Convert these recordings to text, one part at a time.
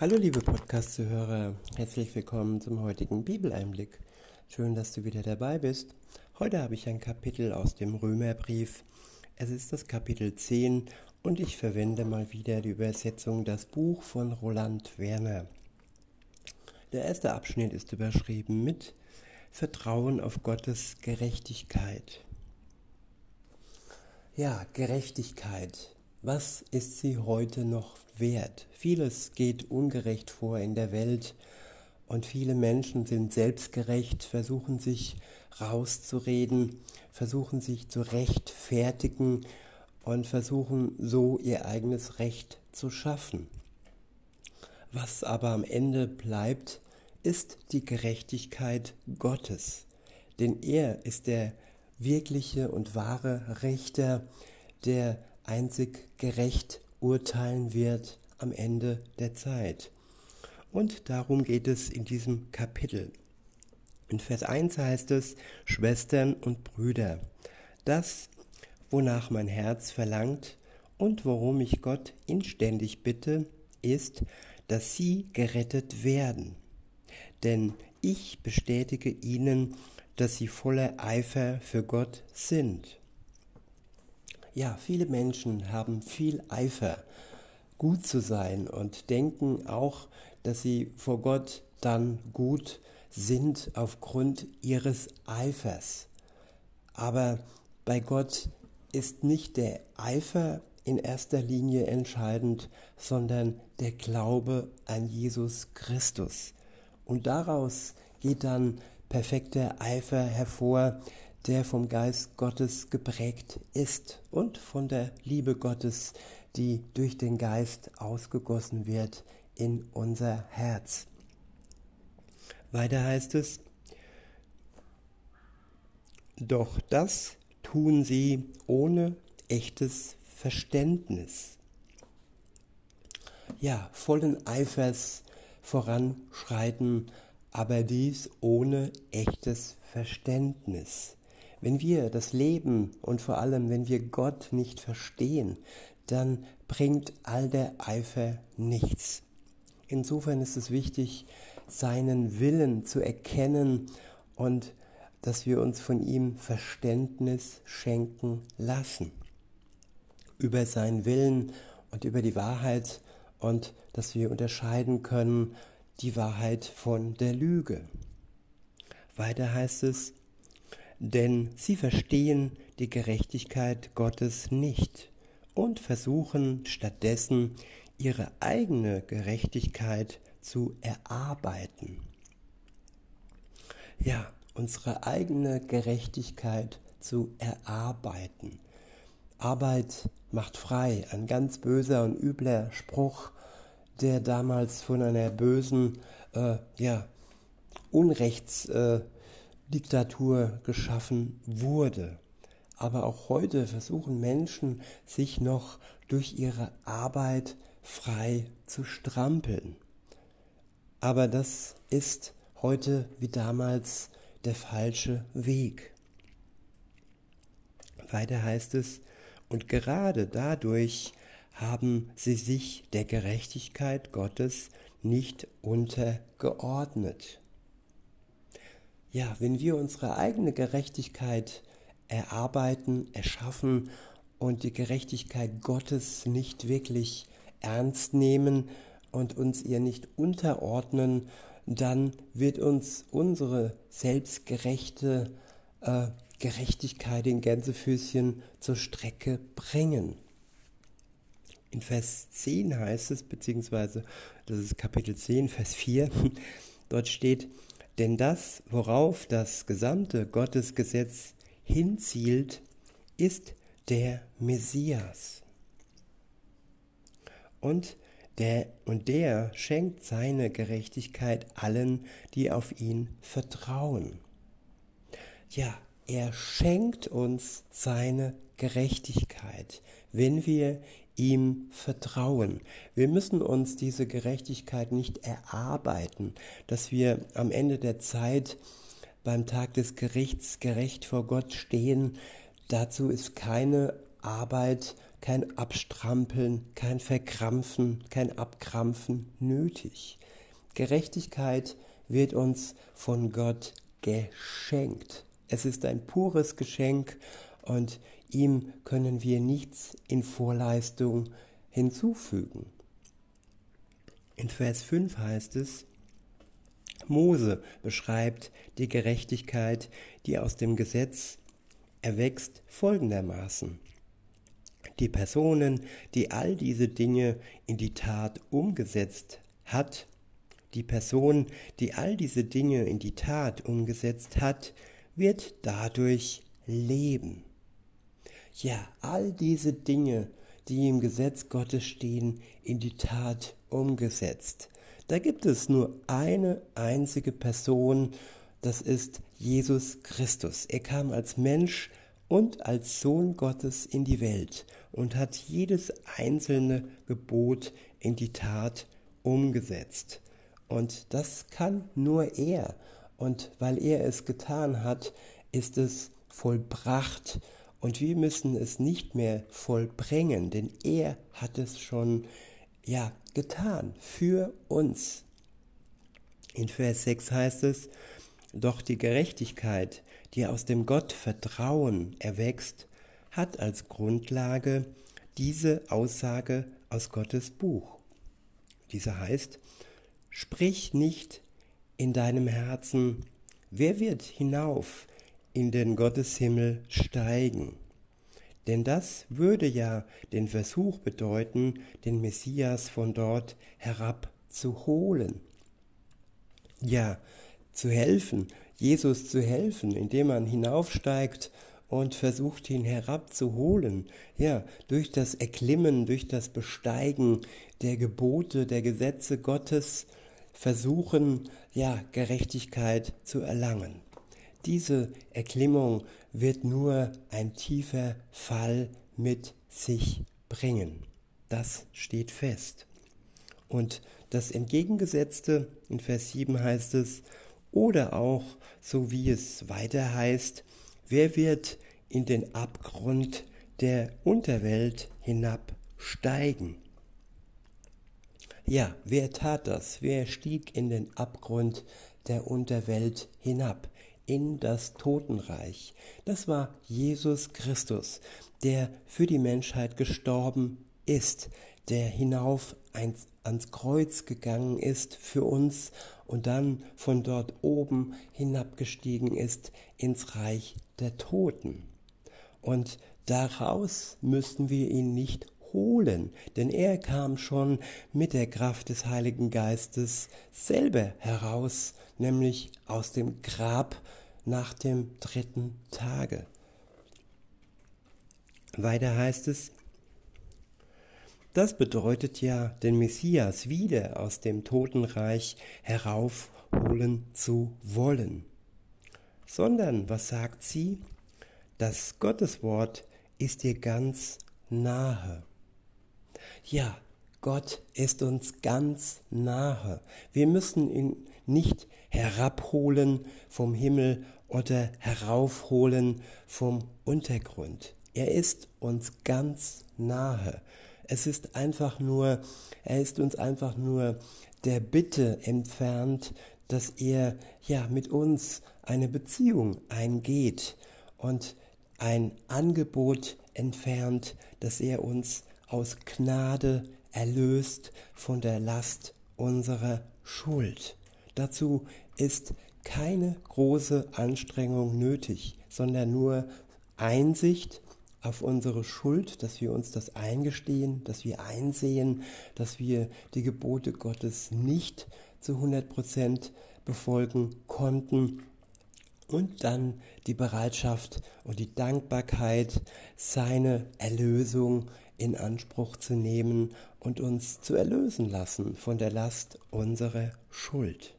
Hallo liebe Podcast-Zuhörer, herzlich willkommen zum heutigen Bibeleinblick. Schön, dass du wieder dabei bist. Heute habe ich ein Kapitel aus dem Römerbrief. Es ist das Kapitel 10 und ich verwende mal wieder die Übersetzung Das Buch von Roland Werner. Der erste Abschnitt ist überschrieben mit Vertrauen auf Gottes Gerechtigkeit. Ja, Gerechtigkeit. Was ist sie heute noch wert? Vieles geht ungerecht vor in der Welt und viele Menschen sind selbstgerecht, versuchen sich rauszureden, versuchen sich zu rechtfertigen und versuchen so ihr eigenes Recht zu schaffen. Was aber am Ende bleibt, ist die Gerechtigkeit Gottes, denn er ist der wirkliche und wahre Richter, der einzig gerecht urteilen wird am Ende der Zeit. Und darum geht es in diesem Kapitel. In Vers 1 heißt es, Schwestern und Brüder, das, wonach mein Herz verlangt und worum ich Gott inständig bitte, ist, dass sie gerettet werden. Denn ich bestätige ihnen, dass sie voller Eifer für Gott sind. Ja, viele Menschen haben viel Eifer, gut zu sein und denken auch, dass sie vor Gott dann gut sind aufgrund ihres Eifers. Aber bei Gott ist nicht der Eifer in erster Linie entscheidend, sondern der Glaube an Jesus Christus. Und daraus geht dann perfekter Eifer hervor, der vom Geist Gottes geprägt ist und von der Liebe Gottes, die durch den Geist ausgegossen wird in unser Herz. Weiter heißt es, doch das tun sie ohne echtes Verständnis. Ja, vollen Eifers voranschreiten, aber dies ohne echtes Verständnis. Wenn wir das Leben und vor allem, wenn wir Gott nicht verstehen, dann bringt all der Eifer nichts. Insofern ist es wichtig, seinen Willen zu erkennen und dass wir uns von ihm Verständnis schenken lassen über seinen Willen und über die Wahrheit und dass wir unterscheiden können die Wahrheit von der Lüge. Weiter heißt es, denn sie verstehen die Gerechtigkeit Gottes nicht und versuchen stattdessen ihre eigene Gerechtigkeit zu erarbeiten. Ja, unsere eigene Gerechtigkeit zu erarbeiten. Arbeit macht frei, ein ganz böser und übler Spruch, der damals von einer bösen, äh, ja, Unrechts, äh, Diktatur geschaffen wurde. Aber auch heute versuchen Menschen, sich noch durch ihre Arbeit frei zu strampeln. Aber das ist heute wie damals der falsche Weg. Weiter heißt es, und gerade dadurch haben sie sich der Gerechtigkeit Gottes nicht untergeordnet. Ja, wenn wir unsere eigene Gerechtigkeit erarbeiten, erschaffen und die Gerechtigkeit Gottes nicht wirklich ernst nehmen und uns ihr nicht unterordnen, dann wird uns unsere selbstgerechte äh, Gerechtigkeit in Gänsefüßchen zur Strecke bringen. In Vers 10 heißt es, beziehungsweise das ist Kapitel 10, Vers 4, dort steht, denn das, worauf das gesamte Gottesgesetz hinzielt, ist der Messias. Und der, und der schenkt seine Gerechtigkeit allen, die auf ihn vertrauen. Ja, er schenkt uns seine Gerechtigkeit, wenn wir ihm vertrauen. Wir müssen uns diese Gerechtigkeit nicht erarbeiten, dass wir am Ende der Zeit beim Tag des Gerichts gerecht vor Gott stehen. Dazu ist keine Arbeit kein Abstrampeln, kein Verkrampfen, kein Abkrampfen nötig. Gerechtigkeit wird uns von Gott geschenkt. Es ist ein pures Geschenk und ihm können wir nichts in Vorleistung hinzufügen. In Vers 5 heißt es, Mose beschreibt die Gerechtigkeit, die aus dem Gesetz erwächst, folgendermaßen. Die Personen, die all diese Dinge in die Tat umgesetzt hat, die Person, die all diese Dinge in die Tat umgesetzt hat, wird dadurch leben. Ja, all diese Dinge, die im Gesetz Gottes stehen, in die Tat umgesetzt. Da gibt es nur eine einzige Person, das ist Jesus Christus. Er kam als Mensch und als Sohn Gottes in die Welt und hat jedes einzelne Gebot in die Tat umgesetzt. Und das kann nur er. Und weil er es getan hat, ist es vollbracht. Und wir müssen es nicht mehr vollbringen, denn er hat es schon ja getan für uns. In Vers 6 heißt es, doch die Gerechtigkeit, die aus dem Gottvertrauen erwächst, hat als Grundlage diese Aussage aus Gottes Buch. Diese heißt, sprich nicht in deinem Herzen, wer wird hinauf in den Gotteshimmel steigen? Denn das würde ja den Versuch bedeuten, den Messias von dort herabzuholen. Ja, zu helfen, Jesus zu helfen, indem man hinaufsteigt und versucht ihn herabzuholen, ja, durch das Erklimmen, durch das Besteigen der Gebote, der Gesetze Gottes, versuchen, ja, Gerechtigkeit zu erlangen. Diese Erklimmung wird nur ein tiefer Fall mit sich bringen. Das steht fest. Und das Entgegengesetzte in Vers 7 heißt es, oder auch, so wie es weiter heißt, wer wird in den Abgrund der Unterwelt hinabsteigen? Ja, wer tat das? Wer stieg in den Abgrund der Unterwelt hinab, in das Totenreich? Das war Jesus Christus, der für die Menschheit gestorben ist, der hinauf ans Kreuz gegangen ist für uns und dann von dort oben hinabgestiegen ist ins Reich der Toten. Und daraus müssten wir ihn nicht holen, denn er kam schon mit der Kraft des Heiligen Geistes selber heraus, nämlich aus dem Grab nach dem dritten Tage. Weiter heißt es, das bedeutet ja, den Messias wieder aus dem Totenreich heraufholen zu wollen. Sondern, was sagt sie? Das Gotteswort ist dir ganz nahe. Ja, Gott ist uns ganz nahe. Wir müssen ihn nicht herabholen vom Himmel oder heraufholen vom Untergrund. Er ist uns ganz nahe. Es ist einfach nur, er ist uns einfach nur der Bitte entfernt, dass er ja mit uns eine Beziehung eingeht und ein Angebot entfernt, dass er uns aus Gnade erlöst von der Last unserer Schuld. Dazu ist keine große Anstrengung nötig, sondern nur Einsicht auf unsere Schuld, dass wir uns das eingestehen, dass wir einsehen, dass wir die Gebote Gottes nicht zu 100 Prozent befolgen konnten und dann die Bereitschaft und die Dankbarkeit, seine Erlösung in Anspruch zu nehmen und uns zu erlösen lassen von der Last unserer Schuld.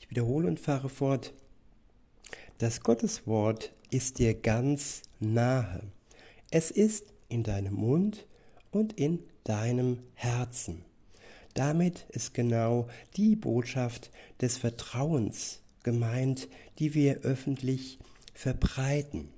Ich wiederhole und fahre fort. Das Gotteswort ist dir ganz nahe. Es ist in deinem Mund und in deinem Herzen. Damit ist genau die Botschaft des Vertrauens gemeint, die wir öffentlich verbreiten.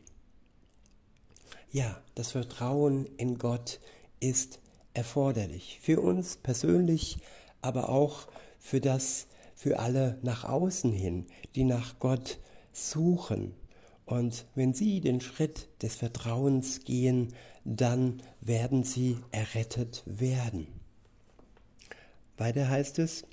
Ja, das Vertrauen in Gott ist erforderlich. Für uns persönlich, aber auch für das, für alle nach außen hin, die nach Gott suchen. Und wenn sie den Schritt des Vertrauens gehen, dann werden sie errettet werden. Weiter heißt es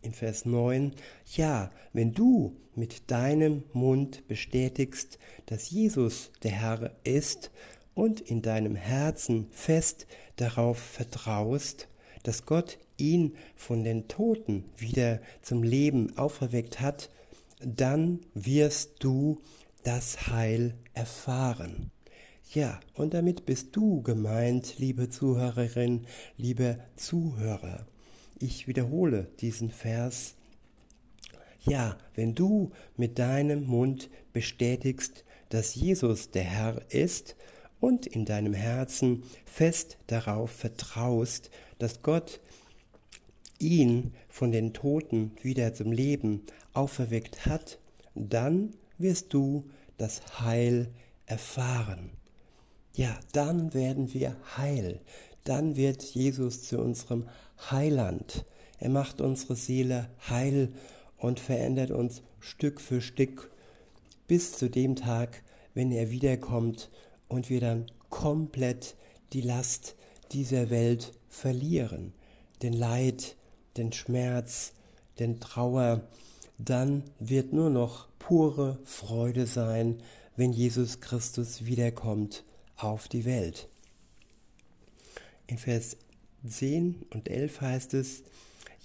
in Vers 9, ja, wenn du mit deinem Mund bestätigst, dass Jesus der Herr ist und in deinem Herzen fest darauf vertraust, dass Gott ihn von den Toten wieder zum Leben auferweckt hat, dann wirst du das Heil erfahren. Ja, und damit bist du gemeint, liebe Zuhörerin, liebe Zuhörer. Ich wiederhole diesen Vers. Ja, wenn du mit deinem Mund bestätigst, dass Jesus der Herr ist und in deinem Herzen fest darauf vertraust, dass Gott ihn von den Toten wieder zum Leben auferweckt hat, dann wirst du das Heil erfahren. Ja, dann werden wir heil. Dann wird Jesus zu unserem Heiland. Er macht unsere Seele heil und verändert uns Stück für Stück bis zu dem Tag, wenn er wiederkommt und wir dann komplett die Last dieser Welt verlieren, den Leid, den Schmerz, den Trauer, dann wird nur noch pure Freude sein, wenn Jesus Christus wiederkommt auf die Welt. In Vers 10 und 11 heißt es,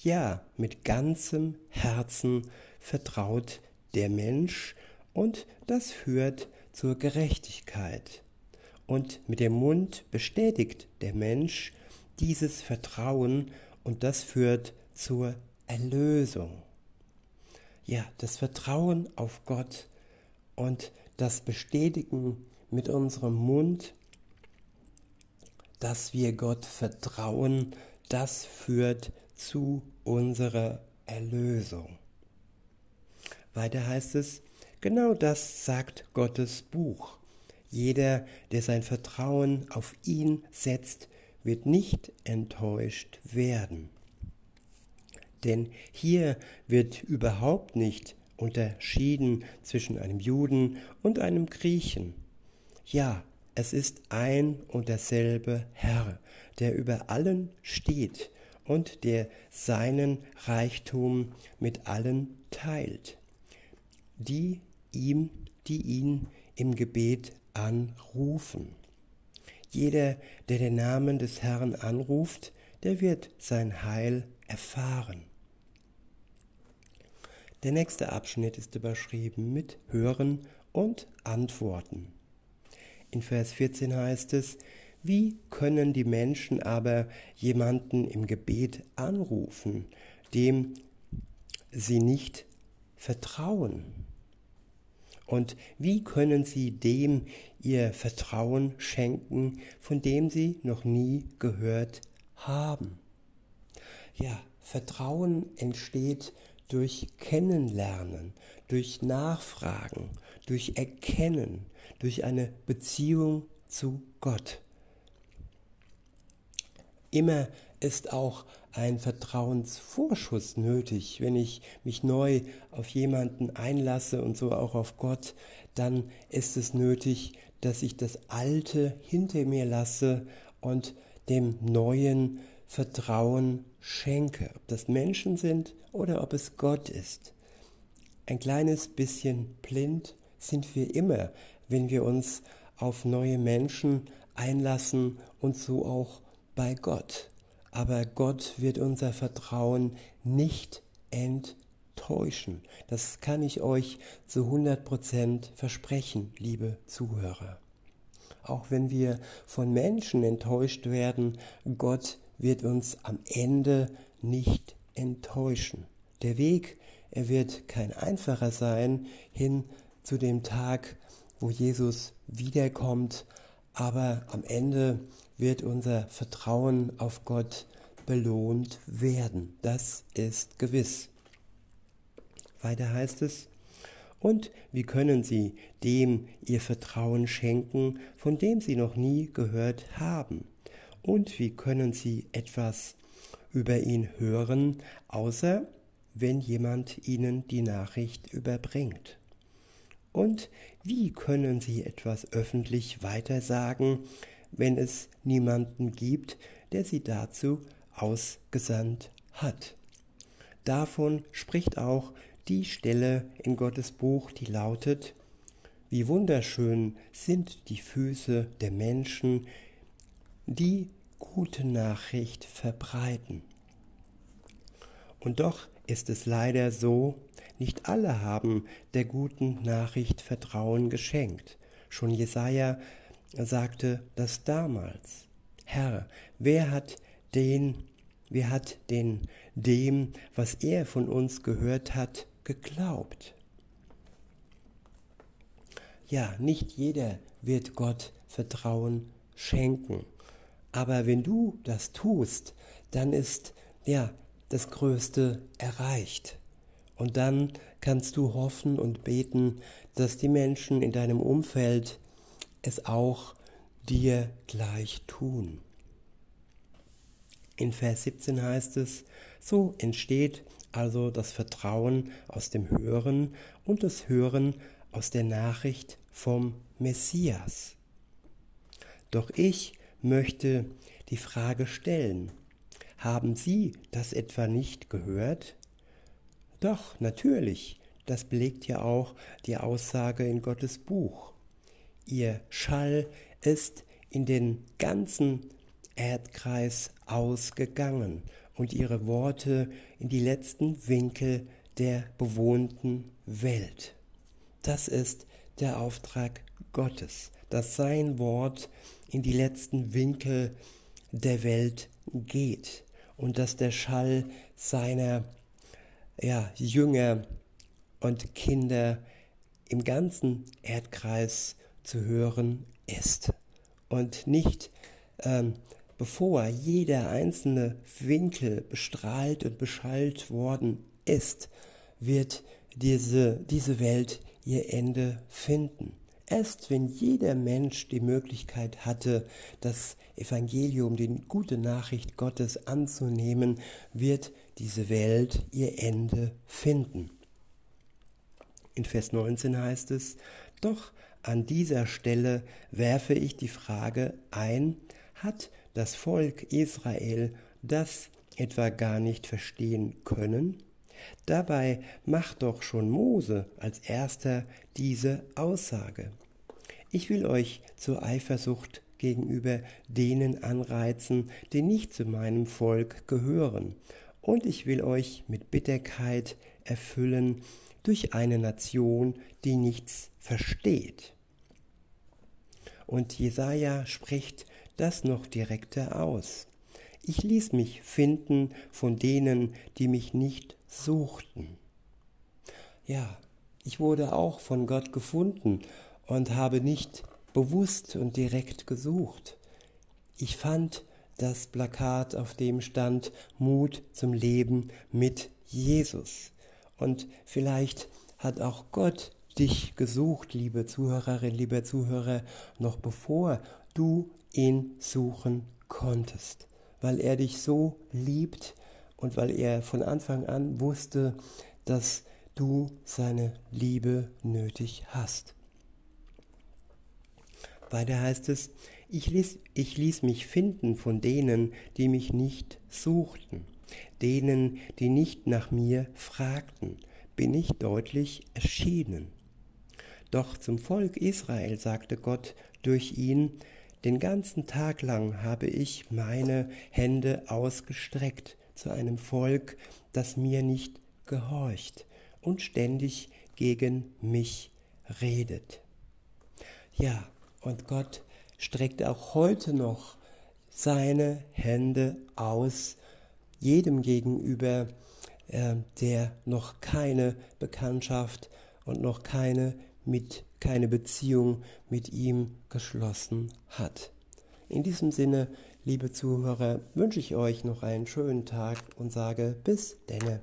ja, mit ganzem Herzen vertraut der Mensch und das führt zur Gerechtigkeit. Und mit dem Mund bestätigt der Mensch dieses Vertrauen und das führt zur Erlösung. Ja, das Vertrauen auf Gott und das Bestätigen mit unserem Mund, dass wir Gott vertrauen, das führt zu unserer Erlösung. Weiter heißt es, genau das sagt Gottes Buch. Jeder, der sein Vertrauen auf ihn setzt, wird nicht enttäuscht werden. Denn hier wird überhaupt nicht unterschieden zwischen einem Juden und einem Griechen. Ja, es ist ein und derselbe Herr, der über allen steht und der seinen Reichtum mit allen teilt, die ihm, die ihn im Gebet anrufen. Jeder, der den Namen des Herrn anruft, der wird sein Heil erfahren. Der nächste Abschnitt ist überschrieben mit Hören und Antworten. In Vers 14 heißt es, wie können die Menschen aber jemanden im Gebet anrufen, dem sie nicht vertrauen? Und wie können sie dem ihr Vertrauen schenken, von dem sie noch nie gehört haben? Ja, Vertrauen entsteht durch Kennenlernen, durch Nachfragen, durch Erkennen, durch eine Beziehung zu Gott. Immer ist auch ein Vertrauensvorschuss nötig. Wenn ich mich neu auf jemanden einlasse und so auch auf Gott, dann ist es nötig, dass ich das Alte hinter mir lasse und dem Neuen Vertrauen schenke. Ob das Menschen sind oder ob es Gott ist. Ein kleines bisschen blind sind wir immer, wenn wir uns auf neue Menschen einlassen und so auch bei Gott. Aber Gott wird unser Vertrauen nicht enttäuschen. Das kann ich euch zu 100% versprechen, liebe Zuhörer. Auch wenn wir von Menschen enttäuscht werden, Gott wird uns am Ende nicht enttäuschen. Der Weg, er wird kein einfacher sein hin zu dem Tag, wo Jesus wiederkommt, aber am Ende wird unser Vertrauen auf Gott belohnt werden. Das ist gewiss. Weiter heißt es, Und wie können sie dem ihr Vertrauen schenken, von dem sie noch nie gehört haben? Und wie können sie etwas über ihn hören, außer wenn jemand ihnen die Nachricht überbringt? Und wie können sie etwas öffentlich weitersagen, wenn es niemanden gibt, der sie dazu ausgesandt hat? Davon spricht auch die Stelle in Gottes Buch, die lautet, wie wunderschön sind die Füße der Menschen, die gute Nachricht verbreiten. Und doch ist es leider so, nicht alle haben der guten Nachricht Vertrauen geschenkt. Schon Jesaja sagte das damals. Herr, wer hat den, wer hat den dem, was er von uns gehört hat, geglaubt? Ja, nicht jeder wird Gott Vertrauen schenken. Aber wenn du das tust, dann ist ja das Größte erreicht. Und dann kannst du hoffen und beten, dass die Menschen in deinem Umfeld es auch dir gleich tun. In Vers 17 heißt es, so entsteht also das Vertrauen aus dem Hören und das Hören aus der Nachricht vom Messias. Doch ich möchte die Frage stellen, haben Sie das etwa nicht gehört? Doch, natürlich, das belegt ja auch die Aussage in Gottes Buch. Ihr Schall ist in den ganzen Erdkreis ausgegangen und ihre Worte in die letzten Winkel der bewohnten Welt. Das ist der Auftrag Gottes, dass sein Wort in die letzten Winkel der Welt geht und dass der Schall seiner ja, Jünger und Kinder im ganzen Erdkreis zu hören ist und nicht ähm, bevor jeder einzelne Winkel bestrahlt und beschallt worden ist, wird diese, diese Welt ihr Ende finden. Erst wenn jeder Mensch die Möglichkeit hatte, das Evangelium, die gute Nachricht Gottes anzunehmen, wird diese Welt ihr Ende finden. In Vers 19 heißt es, doch an dieser Stelle werfe ich die Frage ein, hat das Volk Israel das etwa gar nicht verstehen können? Dabei macht doch schon Mose als erster diese Aussage. Ich will euch zur Eifersucht gegenüber denen anreizen, die nicht zu meinem Volk gehören, und ich will euch mit Bitterkeit erfüllen durch eine Nation, die nichts versteht. Und Jesaja spricht das noch direkter aus. Ich ließ mich finden von denen, die mich nicht suchten. Ja, ich wurde auch von Gott gefunden und habe nicht bewusst und direkt gesucht. Ich fand das Plakat, auf dem stand Mut zum Leben mit Jesus. Und vielleicht hat auch Gott dich gesucht, liebe Zuhörerin, lieber Zuhörer, noch bevor du ihn suchen konntest weil er dich so liebt und weil er von Anfang an wusste, dass du seine Liebe nötig hast. Weiter heißt es, ich ließ, ich ließ mich finden von denen, die mich nicht suchten, denen, die nicht nach mir fragten, bin ich deutlich erschienen. Doch zum Volk Israel sagte Gott durch ihn, den ganzen Tag lang habe ich meine Hände ausgestreckt zu einem Volk, das mir nicht gehorcht und ständig gegen mich redet. Ja, und Gott streckt auch heute noch seine Hände aus, jedem gegenüber, äh, der noch keine Bekanntschaft und noch keine mit keine Beziehung mit ihm geschlossen hat. In diesem Sinne, liebe Zuhörer, wünsche ich euch noch einen schönen Tag und sage bis denne.